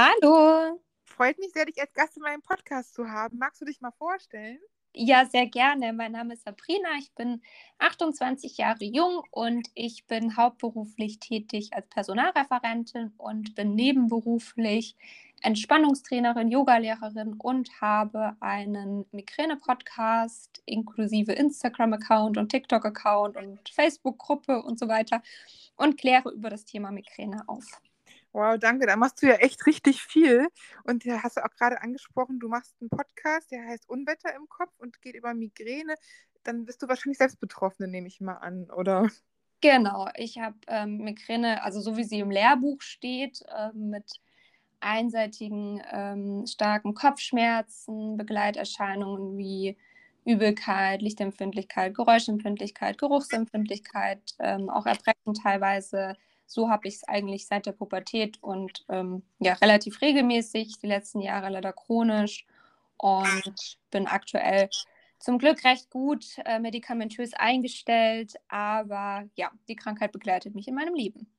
Hallo. Freut mich sehr, dich als Gast in meinem Podcast zu haben. Magst du dich mal vorstellen? Ja, sehr gerne. Mein Name ist Sabrina. Ich bin 28 Jahre jung und ich bin hauptberuflich tätig als Personalreferentin und bin nebenberuflich Entspannungstrainerin, Yogalehrerin und habe einen Migräne-Podcast inklusive Instagram-Account und TikTok-Account und Facebook-Gruppe und so weiter und kläre über das Thema Migräne auf. Wow, danke. Da machst du ja echt richtig viel. Und da hast du auch gerade angesprochen, du machst einen Podcast, der heißt Unwetter im Kopf und geht über Migräne. Dann bist du wahrscheinlich selbst Betroffene, nehme ich mal an, oder? Genau, ich habe ähm, Migräne, also so wie sie im Lehrbuch steht, äh, mit einseitigen ähm, starken Kopfschmerzen, Begleiterscheinungen wie Übelkeit, Lichtempfindlichkeit, Geräuschempfindlichkeit, Geruchsempfindlichkeit, ähm, auch Erbrechen teilweise, so habe ich es eigentlich seit der Pubertät und ähm, ja, relativ regelmäßig, die letzten Jahre leider chronisch und bin aktuell zum Glück recht gut äh, medikamentös eingestellt, aber ja, die Krankheit begleitet mich in meinem Leben.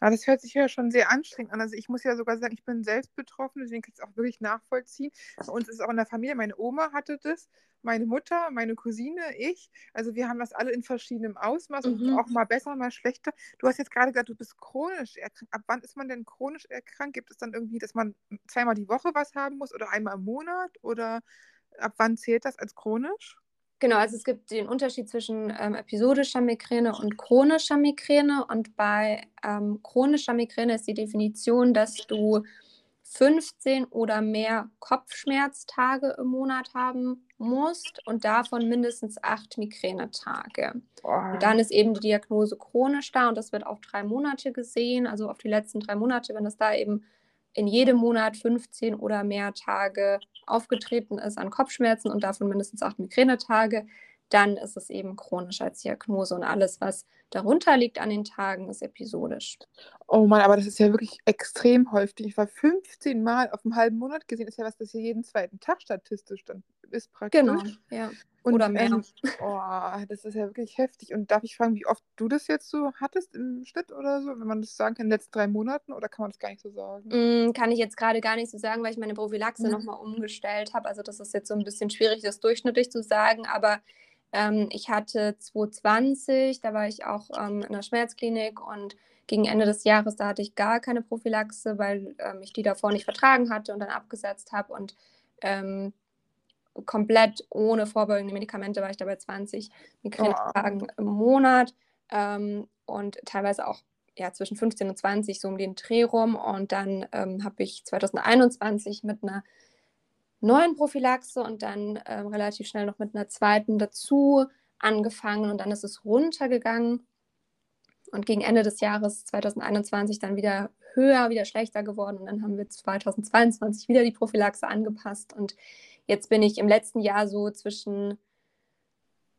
Aber das hört sich ja schon sehr anstrengend an. Also ich muss ja sogar sagen, ich bin selbst betroffen, deswegen kann ich es auch wirklich nachvollziehen. Bei uns ist es auch in der Familie, meine Oma hatte das, meine Mutter, meine Cousine, ich. Also wir haben das alle in verschiedenem Ausmaß mhm. und auch mal besser, mal schlechter. Du hast jetzt gerade gesagt, du bist chronisch erkrankt. Ab wann ist man denn chronisch erkrankt? Gibt es dann irgendwie, dass man zweimal die Woche was haben muss oder einmal im Monat? Oder ab wann zählt das als chronisch? Genau, also es gibt den Unterschied zwischen ähm, episodischer Migräne und chronischer Migräne. Und bei ähm, chronischer Migräne ist die Definition, dass du 15 oder mehr Kopfschmerztage im Monat haben musst und davon mindestens acht Migränetage. Und dann ist eben die Diagnose chronisch da und das wird auf drei Monate gesehen, also auf die letzten drei Monate, wenn es da eben in jedem Monat 15 oder mehr Tage aufgetreten ist an Kopfschmerzen und davon mindestens acht Migränetage, dann ist es eben chronisch als Diagnose und alles, was darunter liegt an den Tagen, ist episodisch. Oh Mann, aber das ist ja wirklich extrem häufig. Ich war 15 Mal auf einem halben Monat gesehen, ist ja was, das hier jeden zweiten Tag statistisch dann ist praktisch. Genau, ja. Und, Oder mehr. Ähm, oh, das ist ja wirklich heftig. Und darf ich fragen, wie oft du das jetzt so hattest im Schnitt oder so, wenn man das sagen kann, in den letzten drei Monaten? Oder kann man das gar nicht so sagen? Mm, kann ich jetzt gerade gar nicht so sagen, weil ich meine Prophylaxe mhm. nochmal umgestellt habe. Also das ist jetzt so ein bisschen schwierig, das durchschnittlich zu sagen. Aber ähm, ich hatte 2020, da war ich auch ähm, in der Schmerzklinik und gegen Ende des Jahres, da hatte ich gar keine Prophylaxe, weil ähm, ich die davor nicht vertragen hatte und dann abgesetzt habe. Und ähm, komplett ohne vorbeugende Medikamente war ich dabei 20 Migränetagen oh. im Monat ähm, und teilweise auch ja, zwischen 15 und 20 so um den Dreh rum. Und dann ähm, habe ich 2021 mit einer neuen Prophylaxe und dann ähm, relativ schnell noch mit einer zweiten dazu angefangen und dann ist es runtergegangen und gegen Ende des Jahres 2021 dann wieder höher, wieder schlechter geworden und dann haben wir 2022 wieder die Prophylaxe angepasst und Jetzt bin ich im letzten Jahr so zwischen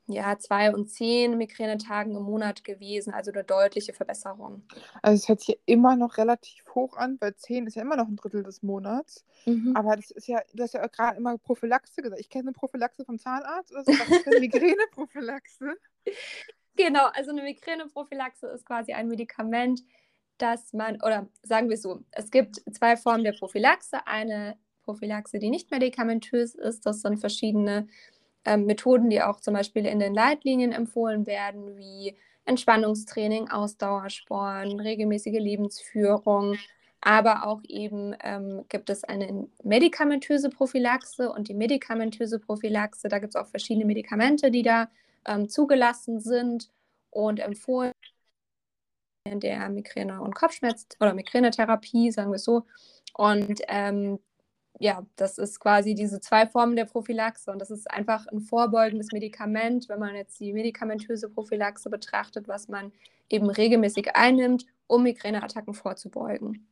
ja, zwei und zehn Migränetagen im Monat gewesen, also eine deutliche Verbesserung. Also es hört sich immer noch relativ hoch an, weil zehn ist ja immer noch ein Drittel des Monats. Mhm. Aber das ist ja, du hast ja gerade immer Prophylaxe gesagt. Ich kenne eine Prophylaxe vom Zahnarzt oder so. Was ist eine Migräneprophylaxe? Genau, also eine Migräneprophylaxe ist quasi ein Medikament, das man, oder sagen wir so, es gibt zwei Formen der Prophylaxe. Eine Prophylaxe, die nicht medikamentös ist. Das sind verschiedene ähm, Methoden, die auch zum Beispiel in den Leitlinien empfohlen werden, wie Entspannungstraining, Ausdauersporen, regelmäßige Lebensführung. Aber auch eben ähm, gibt es eine medikamentöse Prophylaxe und die medikamentöse Prophylaxe, da gibt es auch verschiedene Medikamente, die da ähm, zugelassen sind und empfohlen in der Migräne- und Kopfschmerz- oder Migränetherapie, sagen wir so. Und ähm, ja, das ist quasi diese zwei Formen der Prophylaxe und das ist einfach ein vorbeugendes Medikament, wenn man jetzt die medikamentöse Prophylaxe betrachtet, was man eben regelmäßig einnimmt, um Migräneattacken vorzubeugen.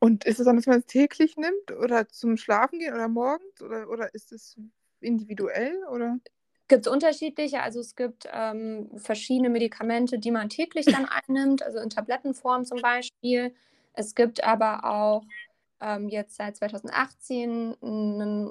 Und ist es dann, dass man es täglich nimmt oder zum Schlafen gehen oder morgens oder, oder ist es individuell oder? Gibt es unterschiedliche, also es gibt ähm, verschiedene Medikamente, die man täglich dann einnimmt, also in Tablettenform zum Beispiel. Es gibt aber auch ähm, jetzt seit 2018, einen,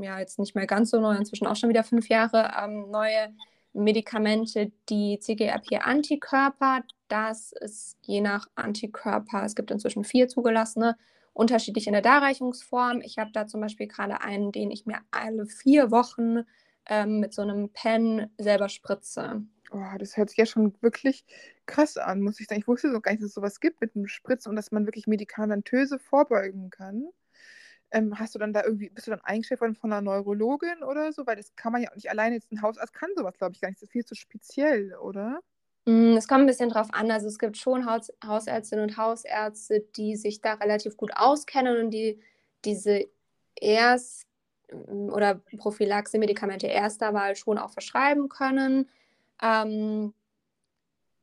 ja jetzt nicht mehr ganz so neu, inzwischen auch schon wieder fünf Jahre, ähm, neue Medikamente, die CGRP-Antikörper. Das ist je nach Antikörper, es gibt inzwischen vier zugelassene unterschiedlich in der Darreichungsform. Ich habe da zum Beispiel gerade einen, den ich mir alle vier Wochen ähm, mit so einem Pen selber spritze. Oh, das hört sich ja schon wirklich krass an, muss ich sagen. Ich wusste so gar nicht, dass es sowas gibt mit einem Spritzen und dass man wirklich medikamentöse vorbeugen kann. Ähm, hast du dann da irgendwie, bist du dann eingestellt worden von einer Neurologin oder so? Weil das kann man ja auch nicht alleine jetzt ein Hausarzt kann sowas, glaube ich, gar nicht. Das ist viel zu speziell, oder? Mm, es kommt ein bisschen drauf an. Also es gibt schon Haus Hausärztinnen und Hausärzte, die sich da relativ gut auskennen und die diese Erst- oder Prophylaxe-Medikamente erster Wahl schon auch verschreiben können. Ähm,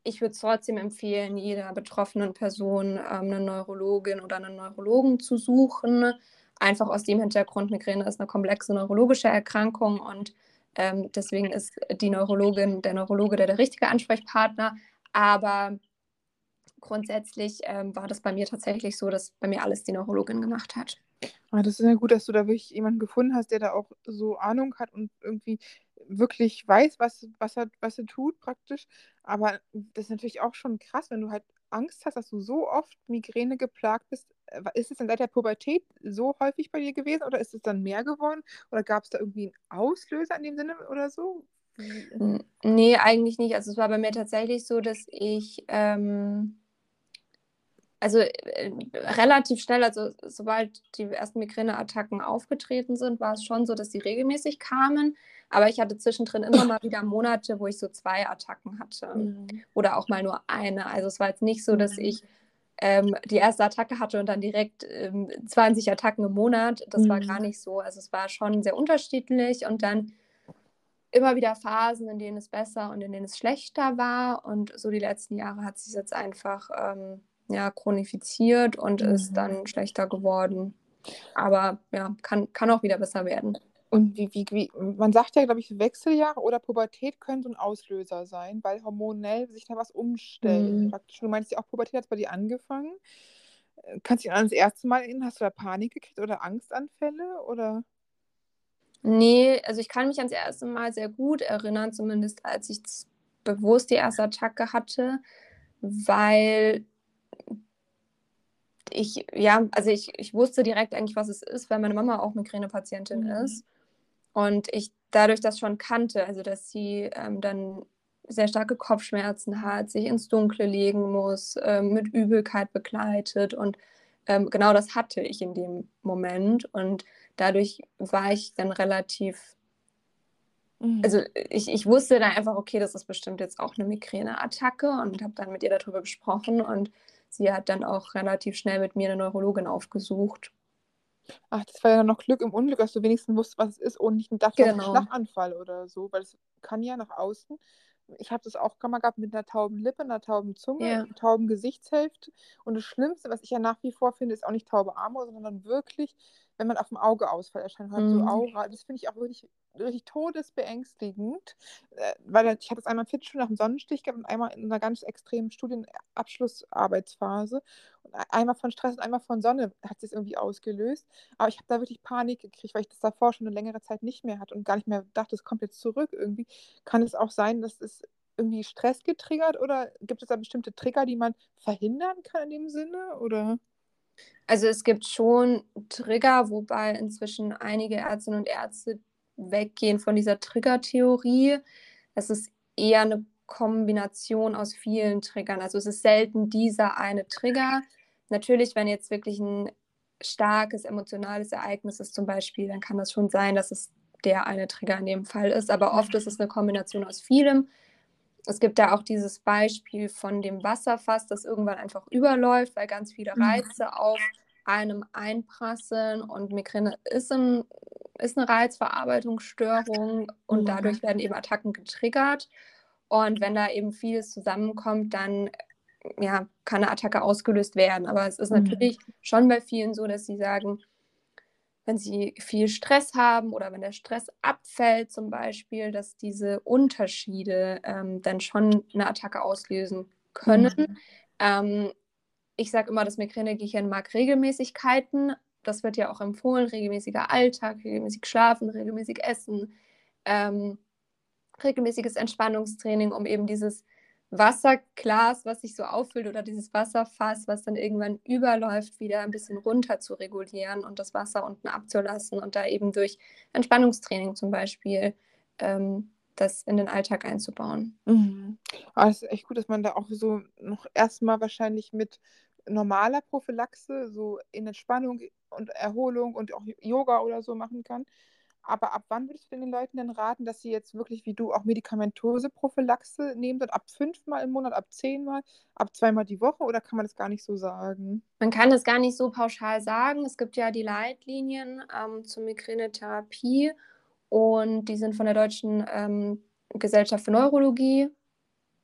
ich würde trotzdem empfehlen, jeder betroffenen Person ähm, eine Neurologin oder einen Neurologen zu suchen. Einfach aus dem Hintergrund, Migräne ist eine komplexe neurologische Erkrankung und ähm, deswegen ist die Neurologin, der Neurologe der, der richtige Ansprechpartner. Aber grundsätzlich ähm, war das bei mir tatsächlich so, dass bei mir alles die Neurologin gemacht hat. Ah, das ist ja gut, dass du da wirklich jemanden gefunden hast, der da auch so Ahnung hat und irgendwie wirklich weiß, was, was, er, was er tut praktisch. Aber das ist natürlich auch schon krass, wenn du halt Angst hast, dass du so oft Migräne geplagt bist. Äh, ist es dann seit der Pubertät so häufig bei dir gewesen oder ist es dann mehr geworden? Oder gab es da irgendwie einen Auslöser in dem Sinne oder so? Nee, eigentlich nicht. Also es war bei mir tatsächlich so, dass ich ähm, also äh, relativ schnell, also sobald die ersten Migräneattacken aufgetreten sind, war es schon so, dass sie regelmäßig kamen. Aber ich hatte zwischendrin immer mal wieder Monate, wo ich so zwei Attacken hatte. Mhm. Oder auch mal nur eine. Also es war jetzt nicht so, dass mhm. ich ähm, die erste Attacke hatte und dann direkt ähm, 20 Attacken im Monat. Das mhm. war gar nicht so. Also es war schon sehr unterschiedlich und dann immer wieder Phasen, in denen es besser und in denen es schlechter war. Und so die letzten Jahre hat sich jetzt einfach ähm, ja, chronifiziert und mhm. ist dann schlechter geworden. Aber ja, kann, kann auch wieder besser werden. Und wie, wie, wie, man sagt ja, glaube ich, Wechseljahre oder Pubertät können so ein Auslöser sein, weil hormonell sich da was umstellt. Mhm. Praktisch. Du meinst ja auch, Pubertät hat bei dir angefangen. Kannst du dich an das erste Mal erinnern? Hast du da Panik gekriegt oder Angstanfälle? Oder? Nee, also ich kann mich ans erste Mal sehr gut erinnern, zumindest als ich bewusst die erste Attacke hatte, weil ich, ja, also ich, ich wusste direkt eigentlich, was es ist, weil meine Mama auch Migränepatientin mhm. ist. Und ich dadurch das schon kannte, also dass sie ähm, dann sehr starke Kopfschmerzen hat, sich ins Dunkle legen muss, ähm, mit Übelkeit begleitet. Und ähm, genau das hatte ich in dem Moment. Und dadurch war ich dann relativ, mhm. also ich, ich wusste dann einfach, okay, das ist bestimmt jetzt auch eine Migräneattacke und habe dann mit ihr darüber gesprochen. Und sie hat dann auch relativ schnell mit mir eine Neurologin aufgesucht. Ach, das war ja noch Glück im Unglück, dass du wenigstens wusstest, was es ist und nicht dachtest, genau. ein Schlaganfall oder so, weil es kann ja nach außen. Ich habe das auch mal gehabt mit einer tauben Lippe, einer tauben Zunge, ja. einer tauben Gesichtshälfte. Und das Schlimmste, was ich ja nach wie vor finde, ist auch nicht taube Arme, sondern wirklich wenn man auf dem Auge Ausfall erscheint mhm. so Aura, das finde ich auch wirklich, wirklich todesbeängstigend, äh, weil ich hatte es einmal im Fitnessstudio nach dem Sonnenstich gehabt und einmal in einer ganz extremen Studienabschlussarbeitsphase und einmal von Stress und einmal von Sonne hat es irgendwie ausgelöst, aber ich habe da wirklich Panik gekriegt, weil ich das davor schon eine längere Zeit nicht mehr hatte und gar nicht mehr dachte, es kommt jetzt zurück irgendwie. Kann es auch sein, dass es irgendwie Stress getriggert oder gibt es da bestimmte Trigger, die man verhindern kann in dem Sinne oder? Also es gibt schon Trigger, wobei inzwischen einige Ärztinnen und Ärzte weggehen von dieser Trigger-Theorie. Es ist eher eine Kombination aus vielen Triggern. Also es ist selten dieser eine Trigger. Natürlich, wenn jetzt wirklich ein starkes emotionales Ereignis ist zum Beispiel, dann kann das schon sein, dass es der eine Trigger in dem Fall ist. Aber oft ist es eine Kombination aus vielem. Es gibt da auch dieses Beispiel von dem Wasserfass, das irgendwann einfach überläuft, weil ganz viele mhm. Reize auf einem einprasseln und Migräne ist, ein, ist eine Reizverarbeitungsstörung und mhm. dadurch werden eben Attacken getriggert. Und wenn da eben vieles zusammenkommt, dann ja, kann eine Attacke ausgelöst werden. Aber es ist mhm. natürlich schon bei vielen so, dass sie sagen, wenn sie viel Stress haben oder wenn der Stress abfällt zum Beispiel, dass diese Unterschiede ähm, dann schon eine Attacke auslösen können. Mhm. Ähm, ich sage immer, das Migränegehirn mag Regelmäßigkeiten. Das wird ja auch empfohlen, regelmäßiger Alltag, regelmäßig schlafen, regelmäßig essen, ähm, regelmäßiges Entspannungstraining, um eben dieses Wasserglas, was sich so auffüllt oder dieses Wasserfass, was dann irgendwann überläuft, wieder ein bisschen runter zu regulieren und das Wasser unten abzulassen und da eben durch Entspannungstraining zum Beispiel ähm, das in den Alltag einzubauen. Mhm. Aber es ist echt gut, dass man da auch so noch erstmal wahrscheinlich mit normaler Prophylaxe, so in Entspannung und Erholung und auch Yoga oder so machen kann. Aber ab wann würdest du den Leuten denn raten, dass sie jetzt wirklich wie du auch medikamentose Prophylaxe nehmen? Dann ab fünfmal im Monat, ab zehnmal, ab zweimal die Woche oder kann man das gar nicht so sagen? Man kann das gar nicht so pauschal sagen. Es gibt ja die Leitlinien ähm, zur Migränetherapie und die sind von der Deutschen ähm, Gesellschaft für Neurologie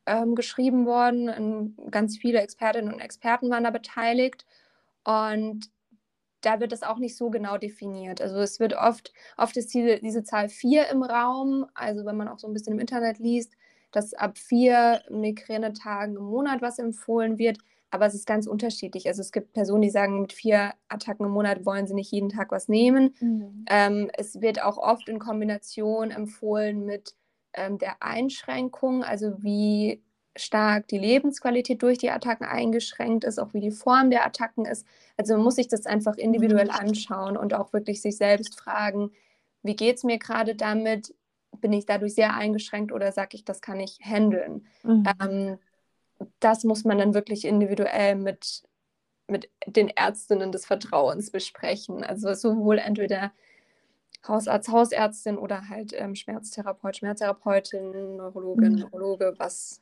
ähm, geschrieben worden. Und ganz viele Expertinnen und Experten waren da beteiligt. Und da wird das auch nicht so genau definiert. Also es wird oft, oft ist diese, diese Zahl 4 im Raum, also wenn man auch so ein bisschen im Internet liest, dass ab vier Migränetagen im Monat was empfohlen wird, aber es ist ganz unterschiedlich. Also es gibt Personen, die sagen, mit vier Attacken im Monat wollen sie nicht jeden Tag was nehmen. Mhm. Ähm, es wird auch oft in Kombination empfohlen mit ähm, der Einschränkung, also wie stark die Lebensqualität durch die Attacken eingeschränkt ist, auch wie die Form der Attacken ist. Also man muss sich das einfach individuell mhm. anschauen und auch wirklich sich selbst fragen, wie geht es mir gerade damit? Bin ich dadurch sehr eingeschränkt oder sage ich, das kann ich handeln? Mhm. Ähm, das muss man dann wirklich individuell mit, mit den Ärztinnen des Vertrauens besprechen. Also sowohl entweder Hausarzt, Hausärztin oder halt ähm, Schmerztherapeut, Schmerztherapeutin, Neurologin, mhm. Neurologe, was,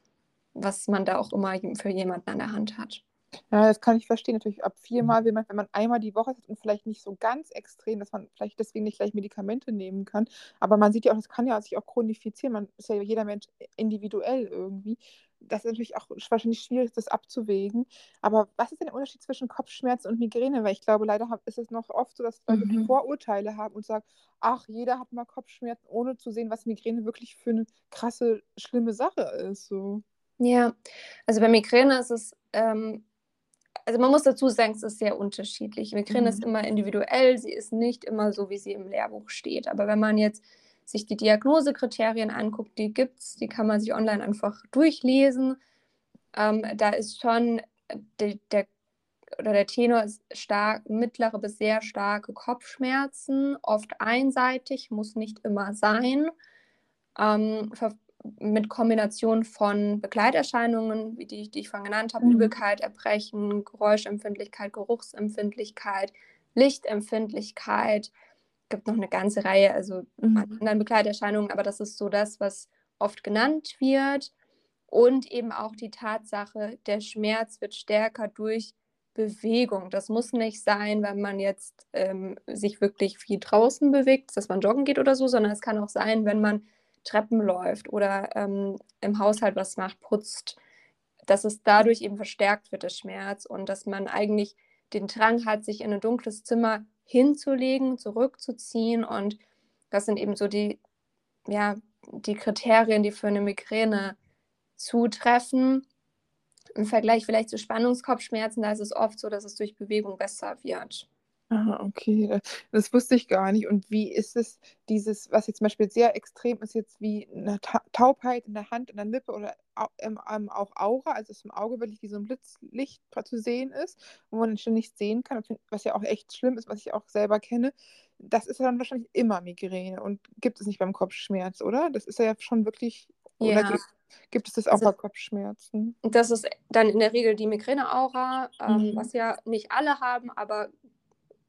was man da auch immer für jemanden an der Hand hat. Ja, das kann ich verstehen. Natürlich ab viermal will man, wenn man einmal die Woche hat und vielleicht nicht so ganz extrem, dass man vielleicht deswegen nicht gleich Medikamente nehmen kann. Aber man sieht ja auch, das kann ja sich auch chronifizieren. Man ist ja jeder Mensch individuell irgendwie. Das ist natürlich auch wahrscheinlich schwierig, das abzuwägen. Aber was ist denn der Unterschied zwischen Kopfschmerzen und Migräne? Weil ich glaube, leider ist es noch oft so, dass Leute mhm. Vorurteile haben und sagen, ach, jeder hat mal Kopfschmerzen, ohne zu sehen, was Migräne wirklich für eine krasse, schlimme Sache ist. So. Ja, also bei Migräne ist es, ähm, also man muss dazu sagen, es ist sehr unterschiedlich. Migräne mhm. ist immer individuell, sie ist nicht immer so, wie sie im Lehrbuch steht. Aber wenn man jetzt sich die Diagnosekriterien anguckt, die gibt es, die kann man sich online einfach durchlesen. Ähm, da ist schon de, der oder der Tenor ist stark, mittlere bis sehr starke Kopfschmerzen, oft einseitig, muss nicht immer sein. Ähm, mit Kombination von Begleiterscheinungen, wie die, die ich vorhin genannt habe, mhm. Übelkeit, Erbrechen, Geräuschempfindlichkeit, Geruchsempfindlichkeit, Lichtempfindlichkeit, gibt noch eine ganze Reihe, also mhm. anderen Begleiterscheinungen, aber das ist so das, was oft genannt wird. Und eben auch die Tatsache, der Schmerz wird stärker durch Bewegung. Das muss nicht sein, wenn man jetzt ähm, sich wirklich viel draußen bewegt, dass man joggen geht oder so, sondern es kann auch sein, wenn man Treppen läuft oder ähm, im Haushalt was macht, putzt, dass es dadurch eben verstärkt wird, der Schmerz und dass man eigentlich den Drang hat, sich in ein dunkles Zimmer hinzulegen, zurückzuziehen und das sind eben so die, ja, die Kriterien, die für eine Migräne zutreffen. Im Vergleich vielleicht zu Spannungskopfschmerzen, da ist es oft so, dass es durch Bewegung besser wird. Ah, okay, das wusste ich gar nicht. Und wie ist es, dieses, was jetzt zum Beispiel sehr extrem ist, jetzt wie eine Taubheit in der Hand, in der Lippe oder ähm, auch Aura, also dass im Auge wirklich wie so ein Blitzlicht zu sehen ist, wo man schon nicht sehen kann, was ja auch echt schlimm ist, was ich auch selber kenne. Das ist dann wahrscheinlich immer Migräne und gibt es nicht beim Kopfschmerz, oder? Das ist ja schon wirklich, oder Ja, gibt, gibt es das auch also bei Kopfschmerzen? das ist dann in der Regel die Migräne-Aura, ähm, was Mhm. ja nicht alle haben, aber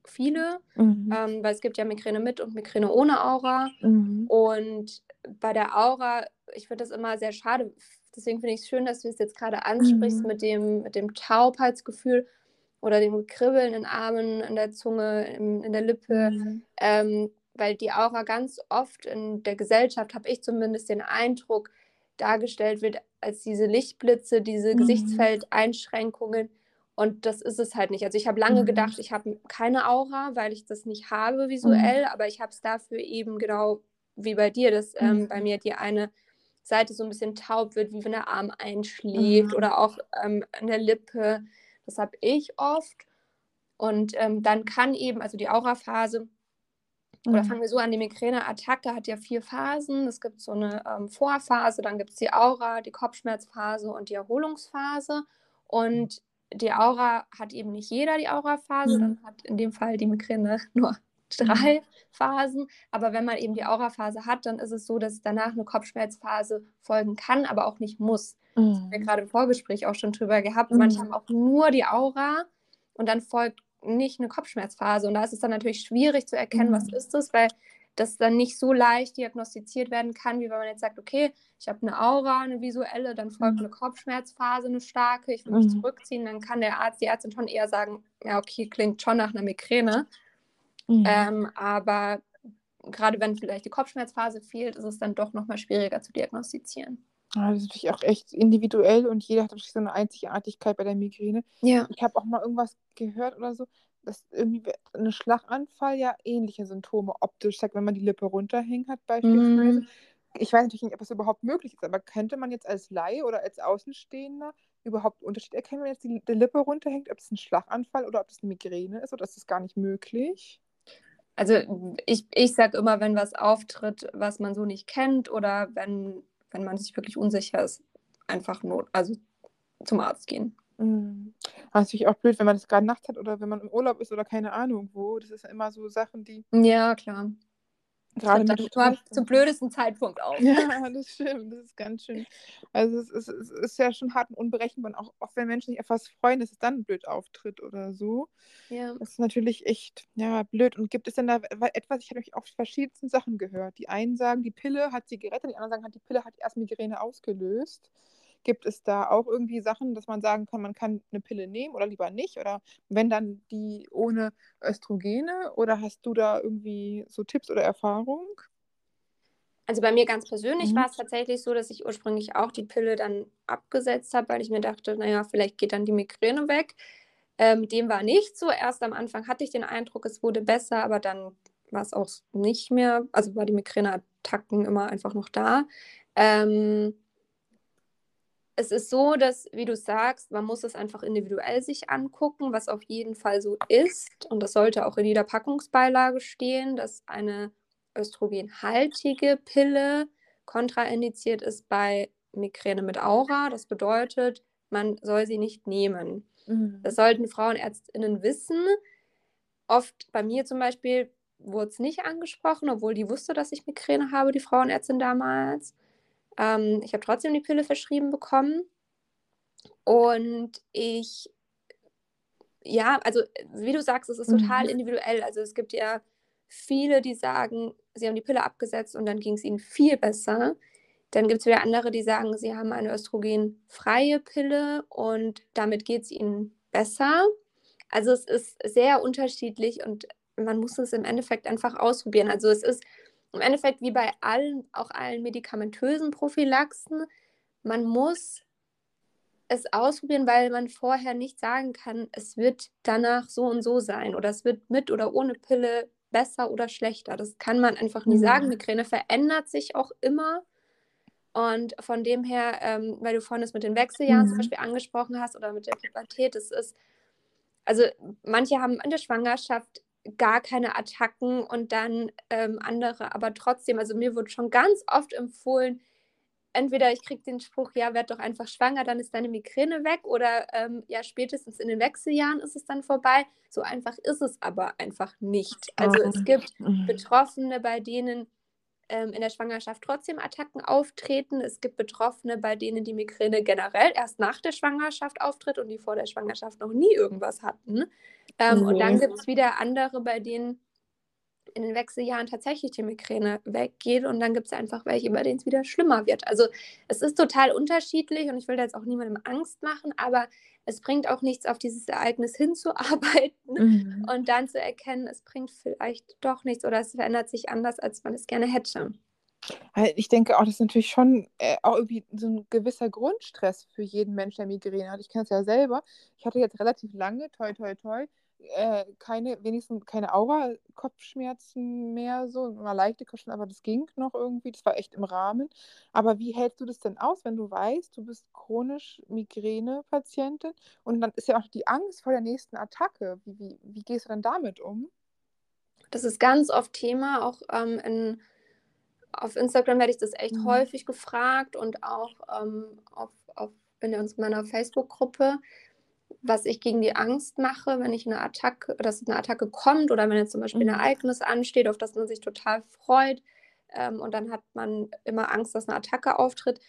viele, Mhm. ähm, weil es gibt ja Migräne mit und Migräne ohne Aura. Mhm. Und bei der Aura, ich finde das immer sehr schade. Deswegen finde ich es schön, dass du es jetzt gerade ansprichst Mhm. mit dem, mit dem Taubheitsgefühl oder dem Kribbeln in den Armen, in der Zunge, in, in der Lippe. Mhm. Ähm, weil die Aura ganz oft in der Gesellschaft, habe ich zumindest den Eindruck, dargestellt wird als diese Lichtblitze, diese Mhm. Gesichtsfeldeinschränkungen. Und das ist es halt nicht. Also ich habe lange Mhm. gedacht, ich habe keine Aura, weil ich das nicht habe Mhm. visuell, aber ich habe es dafür eben genau wie bei dir, dass ähm, bei Mhm. mir die eine Seite so ein bisschen taub wird, wie wenn der Arm einschläft Mhm. oder auch ähm, an der Lippe. Das habe ich oft. Und ähm, dann kann eben, also die Auraphase oder fangen wir so an, die Migräneattacke hat ja vier Phasen. Es gibt so eine ähm, Vorphase, dann gibt es die Aura, die Kopfschmerzphase und die Erholungsphase. Und die Aura hat eben nicht jeder die Aura-Phase, mhm. dann hat in dem Fall die Migräne nur drei mhm. Phasen. Aber wenn man eben die Aura-Phase hat, dann ist es so, dass danach eine Kopfschmerzphase folgen kann, aber auch nicht muss. Mhm. Das haben wir gerade im Vorgespräch auch schon drüber gehabt. Mhm. Manche haben auch nur die Aura und dann folgt nicht eine Kopfschmerzphase. Und da ist es dann natürlich schwierig zu erkennen, mhm. was ist das, weil das dann nicht so leicht diagnostiziert werden kann, wie wenn man jetzt sagt, okay, ich habe eine Aura, eine visuelle, dann folgt mhm. eine Kopfschmerzphase, eine starke, ich will mich mhm. zurückziehen, dann kann der Arzt, die Ärztin schon eher sagen, ja, okay, klingt schon nach einer Migräne. Mhm. Ähm, aber gerade wenn vielleicht die Kopfschmerzphase fehlt, ist es dann doch nochmal schwieriger zu diagnostizieren. Ja, das ist natürlich auch echt individuell und jeder hat so eine Einzigartigkeit bei der Migräne. Ja. Ich habe auch mal irgendwas gehört oder so, dass irgendwie ein Schlaganfall ja ähnliche Symptome optisch zeigt, wenn man die Lippe runterhängt hat beispielsweise. Mm. Ich weiß natürlich nicht, ob das überhaupt möglich ist, aber könnte man jetzt als Laie oder als Außenstehender überhaupt Unterschied erkennen, wenn jetzt die, die Lippe runterhängt, ob es ein Schlaganfall oder ob es eine Migräne ist oder ist das gar nicht möglich? Also ich, ich sage immer, wenn was auftritt, was man so nicht kennt oder wenn wenn man sich wirklich unsicher ist, einfach nur, also zum Arzt gehen. Mhm. Das ist natürlich auch blöd, wenn man das gerade nachts hat oder wenn man im Urlaub ist oder keine Ahnung wo. Das ist ja immer so Sachen, die. Ja, klar. Gerade mit nur zum blödesten Zeitpunkt auf. Ja, das stimmt. Das ist ganz schön. Also es ist, es ist ja schon hart und unberechenbar. Und auch, auch wenn Menschen sich etwas freuen, dass es dann blöd auftritt oder so. Ja. Das ist natürlich echt ja, blöd. Und gibt es denn da etwas, ich habe euch auch verschiedensten Sachen gehört. Die einen sagen, die Pille hat sie gerettet, die anderen sagen, die Pille hat erst Migräne ausgelöst. Gibt es da auch irgendwie Sachen, dass man sagen kann, man kann eine Pille nehmen oder lieber nicht? Oder wenn dann die ohne Östrogene? Oder hast du da irgendwie so Tipps oder Erfahrung? Also bei mir ganz persönlich mhm. war es tatsächlich so, dass ich ursprünglich auch die Pille dann abgesetzt habe, weil ich mir dachte, naja, vielleicht geht dann die Migräne weg. Ähm, dem war nicht so. Erst am Anfang hatte ich den Eindruck, es wurde besser, aber dann war es auch nicht mehr. Also war die Migräneattacken immer einfach noch da. Ähm, es ist so, dass, wie du sagst, man muss es einfach individuell sich angucken, was auf jeden Fall so ist. Und das sollte auch in jeder Packungsbeilage stehen, dass eine östrogenhaltige Pille kontraindiziert ist bei Migräne mit Aura. Das bedeutet, man soll sie nicht nehmen. Mhm. Das sollten Frauenärztinnen wissen. Oft bei mir zum Beispiel wurde es nicht angesprochen, obwohl die wusste, dass ich Migräne habe, die Frauenärztin damals. Ähm, ich habe trotzdem die Pille verschrieben bekommen. Und ich, ja, also wie du sagst, es ist total mhm. individuell. Also es gibt ja viele, die sagen, sie haben die Pille abgesetzt und dann ging es ihnen viel besser. Dann gibt es wieder andere, die sagen, sie haben eine östrogenfreie Pille und damit geht es ihnen besser. Also es ist sehr unterschiedlich und man muss es im Endeffekt einfach ausprobieren. Also es ist im Endeffekt wie bei allen, auch allen medikamentösen Prophylaxen, man muss es ausprobieren, weil man vorher nicht sagen kann, es wird danach so und so sein oder es wird mit oder ohne Pille besser oder schlechter. Das kann man einfach nie mhm. sagen. Migräne verändert sich auch immer. Und von dem her, ähm, weil du vorhin das mit den Wechseljahren mhm. zum Beispiel angesprochen hast oder mit der Pubertät, das ist, also manche haben in der Schwangerschaft gar keine Attacken und dann ähm, andere aber trotzdem. Also mir wurde schon ganz oft empfohlen, entweder ich kriege den Spruch, ja, werd doch einfach schwanger, dann ist deine Migräne weg oder ähm, ja, spätestens in den Wechseljahren ist es dann vorbei. So einfach ist es aber einfach nicht. Also es gibt mhm. Betroffene, bei denen in der Schwangerschaft trotzdem Attacken auftreten. Es gibt Betroffene, bei denen die Migräne generell erst nach der Schwangerschaft auftritt und die vor der Schwangerschaft noch nie irgendwas hatten. Ähm, mhm. Und dann gibt es wieder andere, bei denen in den Wechseljahren tatsächlich die Migräne weggeht und dann gibt es einfach welche, bei denen es wieder schlimmer wird. Also es ist total unterschiedlich und ich will da jetzt auch niemandem Angst machen, aber es bringt auch nichts, auf dieses Ereignis hinzuarbeiten mhm. und dann zu erkennen, es bringt vielleicht doch nichts oder es verändert sich anders, als man es gerne hätte. Ich denke auch, das ist natürlich schon äh, auch irgendwie so ein gewisser Grundstress für jeden Mensch, der Migräne hat. Ich kenne es ja selber. Ich hatte jetzt relativ lange, toi, toi, toi, äh, keine, wenigstens keine Aura-Kopfschmerzen mehr, so mal leichte Kopfschmerzen, aber das ging noch irgendwie, das war echt im Rahmen. Aber wie hältst du das denn aus, wenn du weißt, du bist chronisch Migräne-Patientin und dann ist ja auch die Angst vor der nächsten Attacke. Wie, wie, wie gehst du dann damit um? Das ist ganz oft Thema, auch ähm, in, auf Instagram werde ich das echt mhm. häufig gefragt und auch ähm, auf, auf, in meiner Facebook-Gruppe, was ich gegen die Angst mache, wenn ich eine Attacke, dass eine Attacke kommt oder wenn jetzt zum Beispiel mhm. ein Ereignis ansteht, auf das man sich total freut ähm, und dann hat man immer Angst, dass eine Attacke auftritt.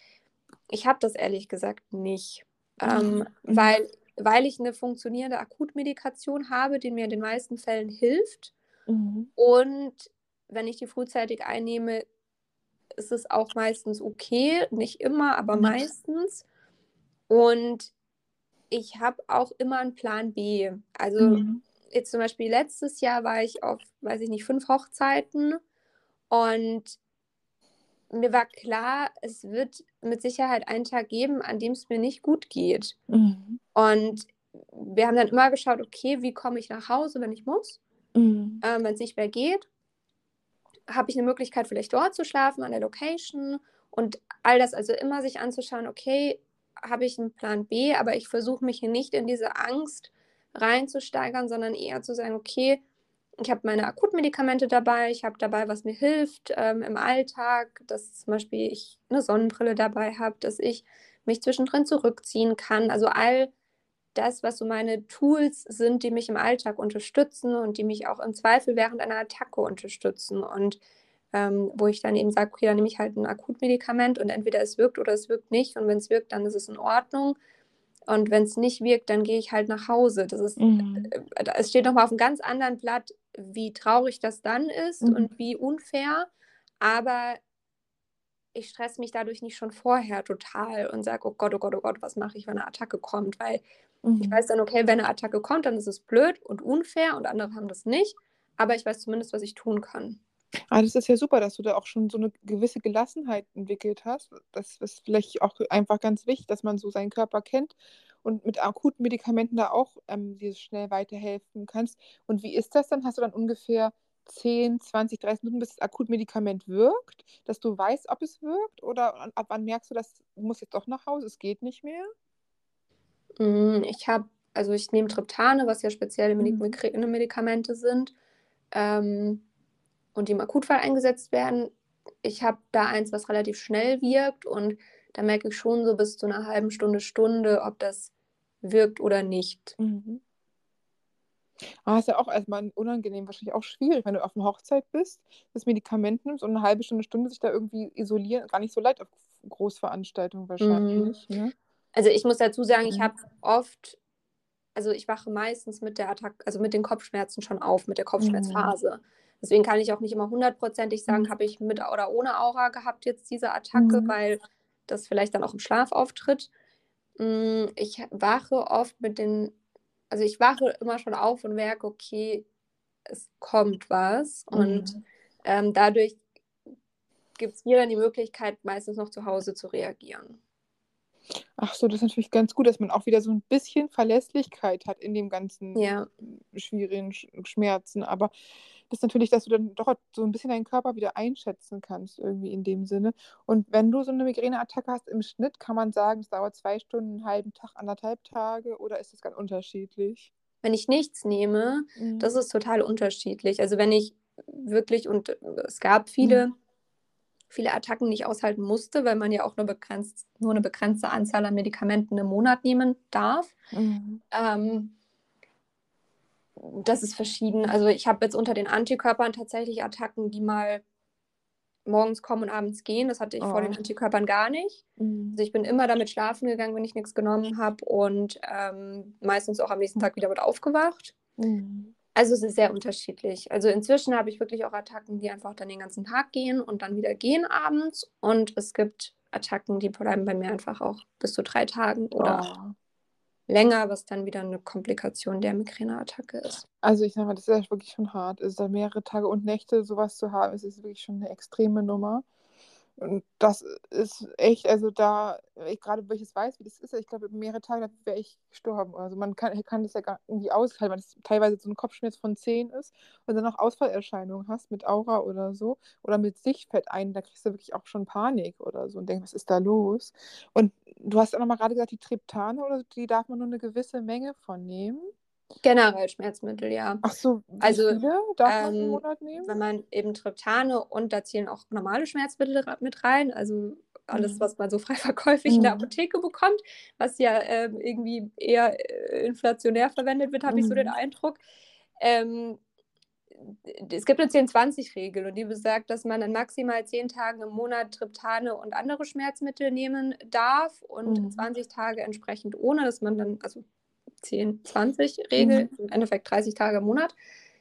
Ich habe das ehrlich gesagt nicht, ähm, mhm. weil, weil ich eine funktionierende Akutmedikation habe, die mir in den meisten Fällen hilft. Mhm. Und wenn ich die frühzeitig einnehme, ist es auch meistens okay, nicht immer, aber mhm. meistens. Und ich habe auch immer einen Plan B. Also mhm. jetzt zum Beispiel letztes Jahr war ich auf, weiß ich nicht, fünf Hochzeiten und mir war klar, es wird mit Sicherheit einen Tag geben, an dem es mir nicht gut geht. Mhm. Und wir haben dann immer geschaut, okay, wie komme ich nach Hause, wenn ich muss, mhm. ähm, wenn es nicht mehr geht. Habe ich eine Möglichkeit, vielleicht dort zu schlafen, an der Location und all das, also immer sich anzuschauen, okay, habe ich einen Plan B, aber ich versuche mich hier nicht in diese Angst reinzusteigern, sondern eher zu sagen, okay, ich habe meine Akutmedikamente dabei, ich habe dabei, was mir hilft ähm, im Alltag, dass zum Beispiel ich eine Sonnenbrille dabei habe, dass ich mich zwischendrin zurückziehen kann. Also all das, was so meine Tools sind, die mich im Alltag unterstützen und die mich auch im Zweifel während einer Attacke unterstützen. Und ähm, wo ich dann eben sage, okay, dann nehme ich halt ein Akutmedikament und entweder es wirkt oder es wirkt nicht. Und wenn es wirkt, dann ist es in Ordnung. Und wenn es nicht wirkt, dann gehe ich halt nach Hause. Das ist, mhm. äh, es steht nochmal auf einem ganz anderen Blatt, wie traurig das dann ist mhm. und wie unfair. Aber ich stress mich dadurch nicht schon vorher total und sage, oh Gott, oh Gott, oh Gott, was mache ich, wenn eine Attacke kommt? Weil mhm. ich weiß dann, okay, wenn eine Attacke kommt, dann ist es blöd und unfair und andere haben das nicht. Aber ich weiß zumindest, was ich tun kann. Ah, das ist ja super, dass du da auch schon so eine gewisse Gelassenheit entwickelt hast. Das ist vielleicht auch einfach ganz wichtig, dass man so seinen Körper kennt und mit akuten Medikamenten da auch ähm, dir schnell weiterhelfen kannst. Und wie ist das dann? Hast du dann ungefähr 10, 20, 30 Minuten, bis das Akutmedikament wirkt, dass du weißt, ob es wirkt? Oder ab wann merkst du, dass du musst jetzt doch nach Hause, es geht nicht mehr? Mm, ich habe, also ich nehme Triptane, was ja spezielle mhm. Medikamente sind. Ähm, und die im Akutfall eingesetzt werden. Ich habe da eins, was relativ schnell wirkt und da merke ich schon so bis zu einer halben Stunde, Stunde, ob das wirkt oder nicht. Mhm. Ah, ist ja auch erstmal unangenehm, wahrscheinlich auch schwierig, wenn du auf einer Hochzeit bist, das Medikament nimmst und eine halbe Stunde, Stunde sich da irgendwie isolieren. Gar nicht so leid auf Großveranstaltungen wahrscheinlich. Mhm. Ne? Also ich muss dazu sagen, ich mhm. habe oft, also ich wache meistens mit der Attacke, also mit den Kopfschmerzen schon auf, mit der mhm. Kopfschmerzphase. Mhm. Deswegen kann ich auch nicht immer hundertprozentig sagen, mhm. habe ich mit oder ohne Aura gehabt jetzt diese Attacke, mhm. weil das vielleicht dann auch im Schlaf auftritt. Mm, ich wache oft mit den, also ich wache immer schon auf und merke, okay, es kommt was. Mhm. Und ähm, dadurch gibt es mir dann die Möglichkeit, meistens noch zu Hause zu reagieren. Ach so, das ist natürlich ganz gut, dass man auch wieder so ein bisschen Verlässlichkeit hat in dem ganzen ja. schwierigen Schmerzen. Aber ist natürlich, dass du dann doch so ein bisschen deinen Körper wieder einschätzen kannst, irgendwie in dem Sinne. Und wenn du so eine Migräneattacke hast im Schnitt, kann man sagen, es dauert zwei Stunden, einen halben Tag, anderthalb Tage oder ist das ganz unterschiedlich? Wenn ich nichts nehme, mhm. das ist total unterschiedlich. Also wenn ich wirklich, und es gab viele, mhm. viele Attacken, die ich aushalten musste, weil man ja auch nur, begrenzt, nur eine begrenzte Anzahl an Medikamenten im Monat nehmen darf. Mhm. Ähm, das ist verschieden. Also ich habe jetzt unter den Antikörpern tatsächlich Attacken, die mal morgens kommen und abends gehen. Das hatte ich oh. vor den oh. Antikörpern gar nicht. Mhm. Also ich bin immer damit schlafen gegangen, wenn ich nichts genommen habe und ähm, meistens auch am nächsten Tag wieder mit aufgewacht. Mhm. Also es ist sehr unterschiedlich. Also inzwischen habe ich wirklich auch Attacken, die einfach dann den ganzen Tag gehen und dann wieder gehen abends. Und es gibt Attacken, die bleiben bei mir einfach auch bis zu drei Tagen oder oh länger, was dann wieder eine Komplikation der Migräneattacke ist. Also ich sage mal, das ist ja wirklich schon hart. Also da mehrere Tage und Nächte sowas zu haben, ist, ist wirklich schon eine extreme Nummer. Und das ist echt, also da, ich gerade, weil ich es weiß, wie das ist, ich glaube, mehrere Tage wäre ich gestorben. Also man kann, kann das ja gar irgendwie aushalten, weil das teilweise so ein Kopfschmerz von 10 ist und dann noch Ausfallerscheinungen hast mit Aura oder so oder mit Sichtfett ein, da kriegst du wirklich auch schon Panik oder so und denkst, was ist da los? Und du hast auch noch mal gerade gesagt, die Triptane oder die darf man nur eine gewisse Menge von nehmen. Generell Schmerzmittel, ja. Ach so, wie Also, viele darf man im ähm, Monat nehmen? wenn man eben Triptane und da zählen auch normale Schmerzmittel mit rein, also alles, Mhm. was man so frei verkäuflich in der Mhm. Apotheke bekommt, was ja ähm, irgendwie eher äh, inflationär verwendet wird, habe ich so den Mhm. Eindruck. Ähm, es gibt eine 10-20-Regel und die besagt, dass man an maximal 10 Tagen im Monat Triptane und andere Schmerzmittel nehmen darf und Mhm. 20 Tage entsprechend ohne, dass man dann, also 10-20-Regel, im Endeffekt 30 Tage im Monat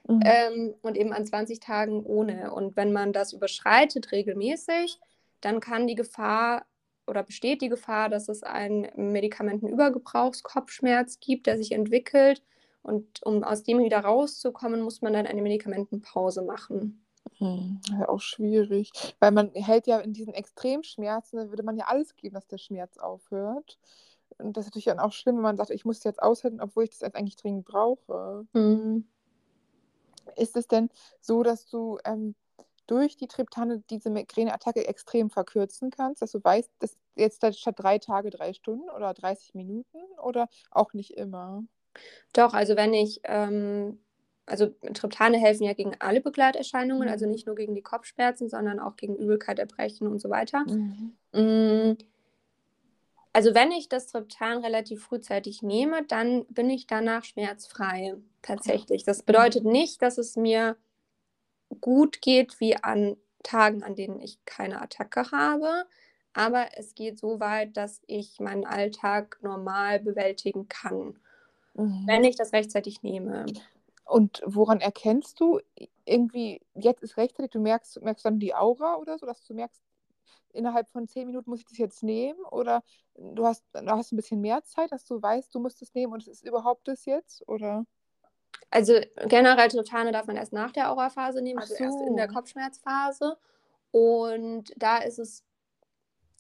Mhm. ähm, und eben an 20 Tagen ohne. Und wenn man das überschreitet regelmäßig, dann kann die Gefahr oder besteht die Gefahr, dass es einen Medikamentenübergebrauchskopfschmerz gibt, der sich entwickelt. Und um aus dem wieder rauszukommen, muss man dann eine Medikamentenpause machen. Hm, ja, auch schwierig. Weil man hält ja in diesen Extremschmerzen, würde man ja alles geben, dass der Schmerz aufhört. Und das ist natürlich dann auch schlimm, wenn man sagt, ich muss jetzt aushalten, obwohl ich das jetzt eigentlich dringend brauche. Mhm. Ist es denn so, dass du ähm, durch die Triptane diese Migräneattacke extrem verkürzen kannst, dass du weißt, dass jetzt statt drei Tage drei Stunden oder 30 Minuten oder auch nicht immer? Doch, also wenn ich, ähm, also Triptane helfen ja gegen alle Begleiterscheinungen, also Mhm. nicht nur gegen die Kopfschmerzen, sondern auch gegen Übelkeit, Erbrechen und so weiter. Mhm. Also wenn ich das Triptan relativ frühzeitig nehme, dann bin ich danach schmerzfrei, tatsächlich. Das bedeutet nicht, dass es mir gut geht wie an Tagen, an denen ich keine Attacke habe, aber es geht so weit, dass ich meinen Alltag normal bewältigen kann, Mhm. wenn ich das rechtzeitig nehme. Und woran erkennst du irgendwie, jetzt ist rechtzeitig, du merkst, merkst dann die Aura oder so, dass du merkst, innerhalb von zehn Minuten muss ich das jetzt nehmen? Oder du hast, du hast ein bisschen mehr Zeit, dass du weißt, du musst es nehmen und es ist überhaupt das jetzt? Oder? Also generell Triptane darf man erst nach der Auraphase nehmen, also erst in der. Kopfschmerzphase. Und da ist es,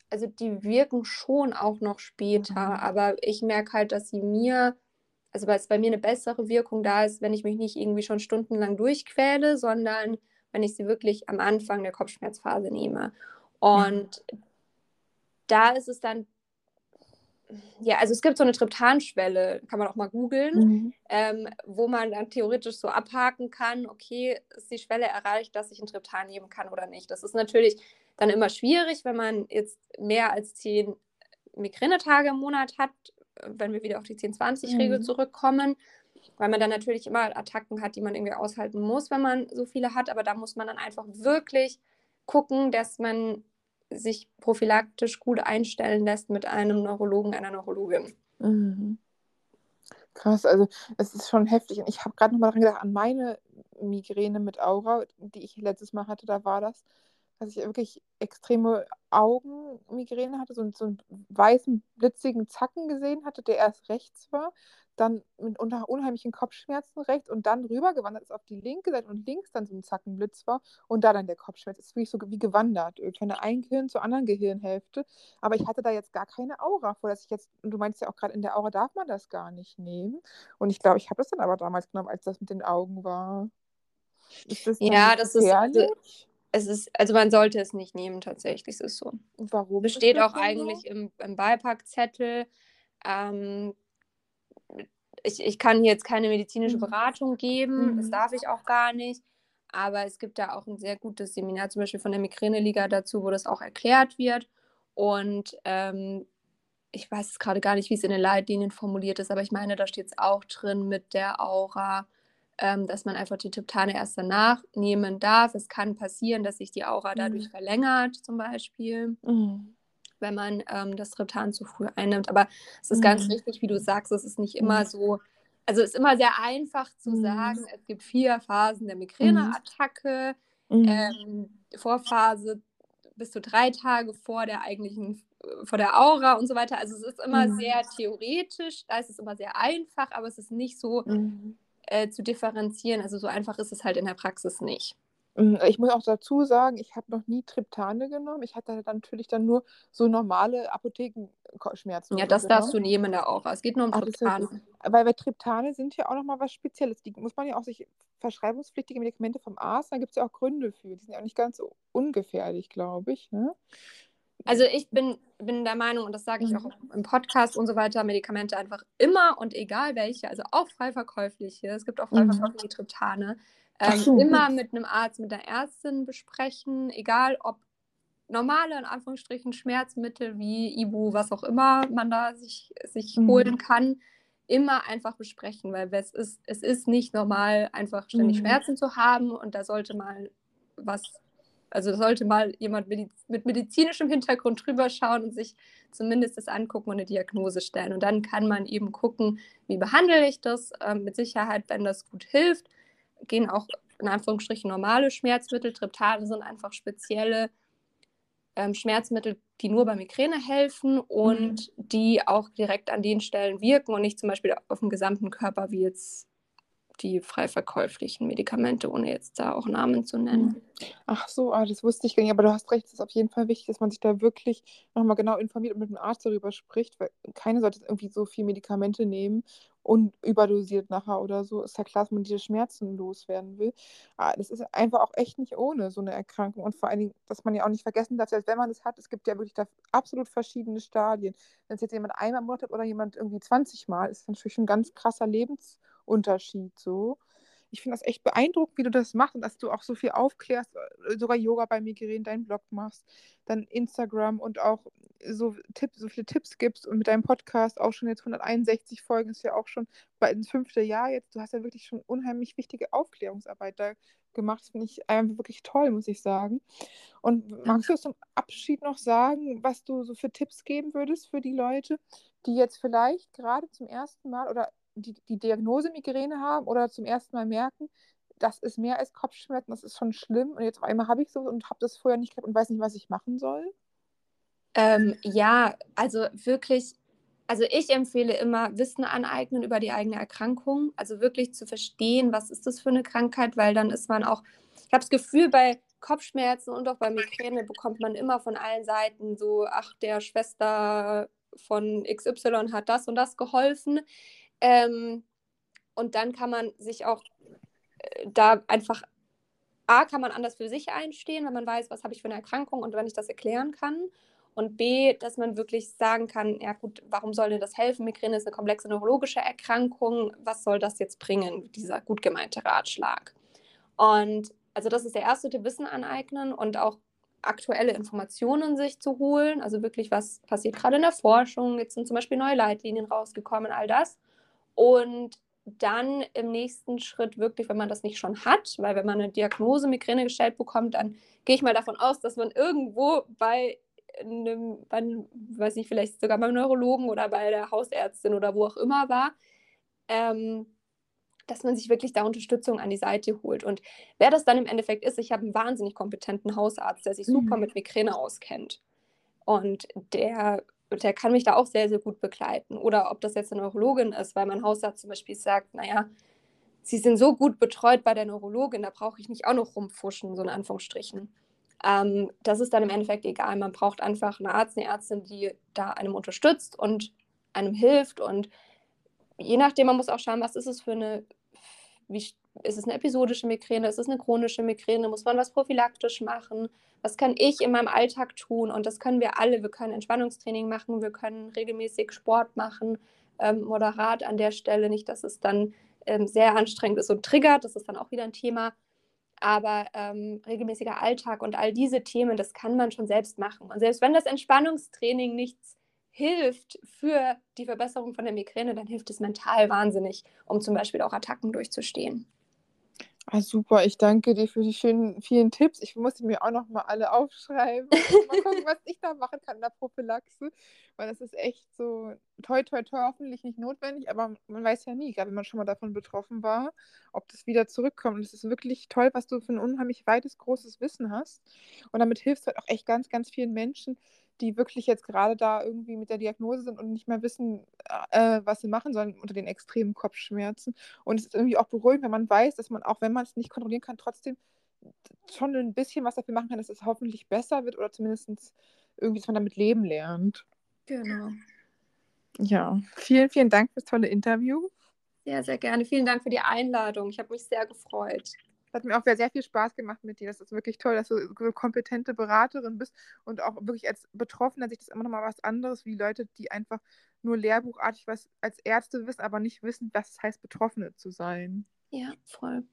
also die wirken schon auch noch später, Mhm. aber ich merke halt, dass sie mir, also weil es bei mir eine bessere Wirkung da ist, wenn ich mich nicht irgendwie schon stundenlang durchquäle, sondern wenn ich sie wirklich am Anfang der Kopfschmerzphase nehme. Und da ist es dann, ja, also es gibt so eine Triptanschwelle, kann man auch mal googeln Mhm. ähm, wo man dann theoretisch so abhaken kann, okay, ist die Schwelle erreicht, dass ich ein Triptan nehmen kann oder nicht. Das ist natürlich dann immer schwierig, wenn man jetzt mehr als zehn Migränetage im Monat hat, wenn wir wieder auf die 10-20-Regel Mhm. zurückkommen, weil man dann natürlich immer Attacken hat, die man irgendwie aushalten muss, wenn man so viele hat. Aber da muss man dann einfach wirklich gucken, dass man sich prophylaktisch gut einstellen lässt mit einem Neurologen, einer Neurologin. Mhm. Krass, also es ist schon heftig. Und ich habe gerade nochmal dran gedacht, an meine Migräne mit Aura, die ich letztes Mal hatte, da war das, dass ich wirklich extreme Augenmigräne hatte, so, so einen weißen, blitzigen Zacken gesehen hatte, der erst rechts war, dann mit unter unheimlichen Kopfschmerzen rechts und dann rübergewandert ist auf die linke Seite und links dann so ein Zackenblitz war und da dann der Kopfschmerz. Das ist wirklich so wie gewandert, von der einen Gehirn zur anderen Gehirnhälfte. Aber ich hatte da jetzt gar keine Aura vor, dass ich jetzt, und du meinst ja auch gerade, in der Aura darf man das gar nicht nehmen. Und ich glaube, ich habe das dann aber damals genommen, als das mit den Augen war. Ist das Ja, das ist, also, gefährlich? es ist, also man sollte es nicht nehmen, tatsächlich, es ist so. Und warum? Besteht auch eigentlich im, im Beipackzettel. Ähm, ich, ich kann hier jetzt keine medizinische Mhm. Beratung geben, das Mhm. darf ich auch gar nicht. Aber es gibt da auch ein sehr gutes Seminar, zum Beispiel von der Migräneliga dazu, wo das auch erklärt wird. Und ähm, ich weiß es gerade gar nicht, wie es in den Leitlinien formuliert ist, aber ich meine, da steht es auch drin mit der Aura, ähm, dass man einfach die Triptane erst danach nehmen darf. Es kann passieren, dass sich die Aura dadurch Mhm. verlängert, zum Beispiel Mhm. Wenn man ähm, das Triptan zu früh einnimmt. Aber es ist ganz Mhm. richtig, wie du sagst, es ist nicht immer Mhm. so, also es ist immer sehr einfach zu Mhm. sagen, es gibt vier Phasen der Migräneattacke, Mhm. ähm, Vorphase bis zu drei Tage vor der eigentlichen, äh, vor der Aura und so weiter. Also es ist immer Mhm. sehr theoretisch, da ist es immer sehr einfach, aber es ist nicht so Mhm. äh, zu differenzieren. Also so einfach ist es halt in der Praxis nicht. Mm, Ich muss auch dazu sagen, ich habe noch nie Triptane genommen. Ich hatte dann natürlich dann nur so normale Apothekenschmerzen Ja, das genommen. darfst du nehmen der Aura. Es geht nur um Ah, ist ja Triptane. Weil bei Triptane sind ja auch nochmal was Spezielles. Die muss man ja auch sich verschreibungspflichtige Medikamente vom Arzt, da gibt es ja auch Gründe für. Die sind ja auch nicht ganz so ungefährlich, glaube ich. Ne? Also ich bin, bin der Meinung, und das sage ich mhm. auch im Podcast und so weiter, Medikamente einfach immer und egal welche, also auch frei verkäufliche, es gibt auch frei mhm. verkäufliche Triptane, ähm, so. immer mit einem Arzt, mit einer Ärztin besprechen, egal ob normale, in Anführungsstrichen, Schmerzmittel wie Ibu, was auch immer man da sich, sich mhm. holen kann, immer einfach besprechen, weil es ist, es ist nicht normal, einfach ständig mhm. Schmerzen zu haben und da sollte mal was, also sollte mal jemand mit medizinischem Hintergrund drüber schauen und sich zumindest das angucken und eine Diagnose stellen. Und dann kann man eben gucken, wie behandle ich das. Ähm, mit Sicherheit, wenn das gut hilft, gehen auch in Anführungsstrichen normale Schmerzmittel. Triptane sind einfach spezielle ähm, Schmerzmittel, die nur bei Migräne helfen und mhm. die auch direkt an den Stellen wirken und nicht zum Beispiel auf dem gesamten Körper, wie jetzt die frei verkäuflichen Medikamente, ohne jetzt da auch Namen zu nennen. Mhm. Ach so, ah, das wusste ich gar nicht, aber du hast recht, es ist auf jeden Fall wichtig, dass man sich da wirklich nochmal genau informiert und mit dem Arzt darüber spricht, weil keiner sollte irgendwie so viel Medikamente nehmen und überdosiert nachher oder so. Ist ja klar, dass man diese Schmerzen loswerden will. Aber ah, das ist einfach auch echt nicht ohne so eine Erkrankung und vor allen Dingen, dass man ja auch nicht vergessen darf, dass wenn man es hat, es gibt ja wirklich da absolut verschiedene Stadien. Wenn es jetzt jemand einmal im Monat hat oder jemand irgendwie 20 Mal, ist das natürlich ein ganz krasser Lebens Unterschied so. Ich finde das echt beeindruckend, wie du das machst und dass du auch so viel aufklärst, äh, sogar Yoga bei Migräne, deinen Blog machst, dann Instagram und auch so, Tipps, so viele Tipps gibst und mit deinem Podcast auch schon jetzt 161 Folgen, ist ja auch schon bald ins fünfte Jahr jetzt. Du hast ja wirklich schon unheimlich wichtige Aufklärungsarbeit da gemacht. Das finde ich einfach wirklich toll, muss ich sagen. Und magst du zum Abschied noch sagen, was du so für Tipps geben würdest für die Leute, die jetzt vielleicht gerade zum ersten Mal oder die, die Diagnose Migräne haben oder zum ersten Mal merken, das ist mehr als Kopfschmerzen, das ist schon schlimm und jetzt auf einmal habe ich so und habe das vorher nicht gehabt und weiß nicht, was ich machen soll? Ähm, ja, also wirklich, also ich empfehle immer Wissen aneignen über die eigene Erkrankung, also wirklich zu verstehen, was ist das für eine Krankheit, weil dann ist man auch, ich habe das Gefühl, bei Kopfschmerzen und auch bei Migräne bekommt man immer von allen Seiten so, ach, der Schwester von XY hat das und das geholfen. Ähm, und dann kann man sich auch äh, da einfach, A, kann man anders für sich einstehen, wenn man weiß, was habe ich für eine Erkrankung und wenn ich das erklären kann. Und B, dass man wirklich sagen kann, ja gut, warum soll dir das helfen? Migräne ist eine komplexe neurologische Erkrankung. Was soll das jetzt bringen, dieser gut gemeinte Ratschlag? Und also das ist der erste Tipp, Wissen aneignen und auch aktuelle Informationen sich zu holen. Also wirklich, was passiert gerade in der Forschung? Jetzt sind zum Beispiel neue Leitlinien rausgekommen, all das. Und dann im nächsten Schritt wirklich, wenn man das nicht schon hat, weil wenn man eine Diagnose Migräne gestellt bekommt, dann gehe ich mal davon aus, dass man irgendwo bei einem, bei einem, weiß nicht, vielleicht sogar beim Neurologen oder bei der Hausärztin oder wo auch immer war, ähm, dass man sich wirklich da Unterstützung an die Seite holt. Und wer das dann im Endeffekt ist, ich habe einen wahnsinnig kompetenten Hausarzt, der sich super mhm. mit Migräne auskennt. Und der der kann mich da auch sehr, sehr gut begleiten. Oder ob das jetzt eine Neurologin ist, weil mein Hausarzt zum Beispiel sagt, naja, Sie sind so gut betreut bei der Neurologin, da brauche ich nicht auch noch rumfuschen, so in Anführungsstrichen. Ähm, das ist dann im Endeffekt egal. Man braucht einfach einen Arzt, eine Ärztin, die da einem unterstützt und einem hilft. Und je nachdem, man muss auch schauen, was ist es für eine, wie, ist es eine episodische Migräne, ist es eine chronische Migräne, muss man was prophylaktisch machen, was kann ich in meinem Alltag tun? Und das können wir alle, wir können Entspannungstraining machen, wir können regelmäßig Sport machen, ähm, moderat an der Stelle, nicht, dass es dann ähm, sehr anstrengend ist und triggert, das ist dann auch wieder ein Thema, aber ähm, regelmäßiger Alltag und all diese Themen, das kann man schon selbst machen. Und selbst wenn das Entspannungstraining nichts hilft für die Verbesserung von der Migräne, dann hilft es mental wahnsinnig, um zum Beispiel auch Attacken durchzustehen. Ah, super, ich danke dir für die schönen, vielen Tipps. Ich musste mir auch noch mal alle aufschreiben. mal gucken, was ich da machen kann in der Prophylaxe. Weil das ist echt so toi, toi, toi, hoffentlich nicht notwendig, aber man weiß ja nie, gerade wenn man schon mal davon betroffen war, ob das wieder zurückkommt. Und es ist wirklich toll, was du für ein unheimlich weites, großes Wissen hast. Und damit hilfst du halt auch echt ganz, ganz vielen Menschen, die wirklich jetzt gerade da irgendwie mit der Diagnose sind und nicht mehr wissen, äh, was sie machen sollen unter den extremen Kopfschmerzen. Und es ist irgendwie auch beruhigend, wenn man weiß, dass man, auch wenn man es nicht kontrollieren kann, trotzdem schon ein bisschen was dafür machen kann, dass es hoffentlich besser wird oder zumindest irgendwie, dass man damit leben lernt. Genau. Ja, vielen, vielen Dank fürs tolle Interview. Sehr, sehr gerne. Vielen Dank für die Einladung. Ich habe mich sehr gefreut. Hat mir auch sehr viel Spaß gemacht mit dir. Das ist wirklich toll, dass du so eine kompetente Beraterin bist und auch wirklich als Betroffener sich das immer noch mal was anderes wie Leute, die einfach nur lehrbuchartig was als Ärzte wissen, aber nicht wissen, was es heißt, Betroffene zu sein. Ja, voll.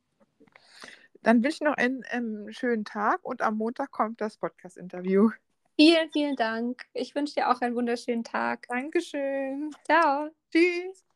Dann wünsche ich noch einen ähm, schönen Tag und am Montag kommt das Podcast-Interview. Vielen, vielen Dank. Ich wünsche dir auch einen wunderschönen Tag. Dankeschön. Ciao. Tschüss.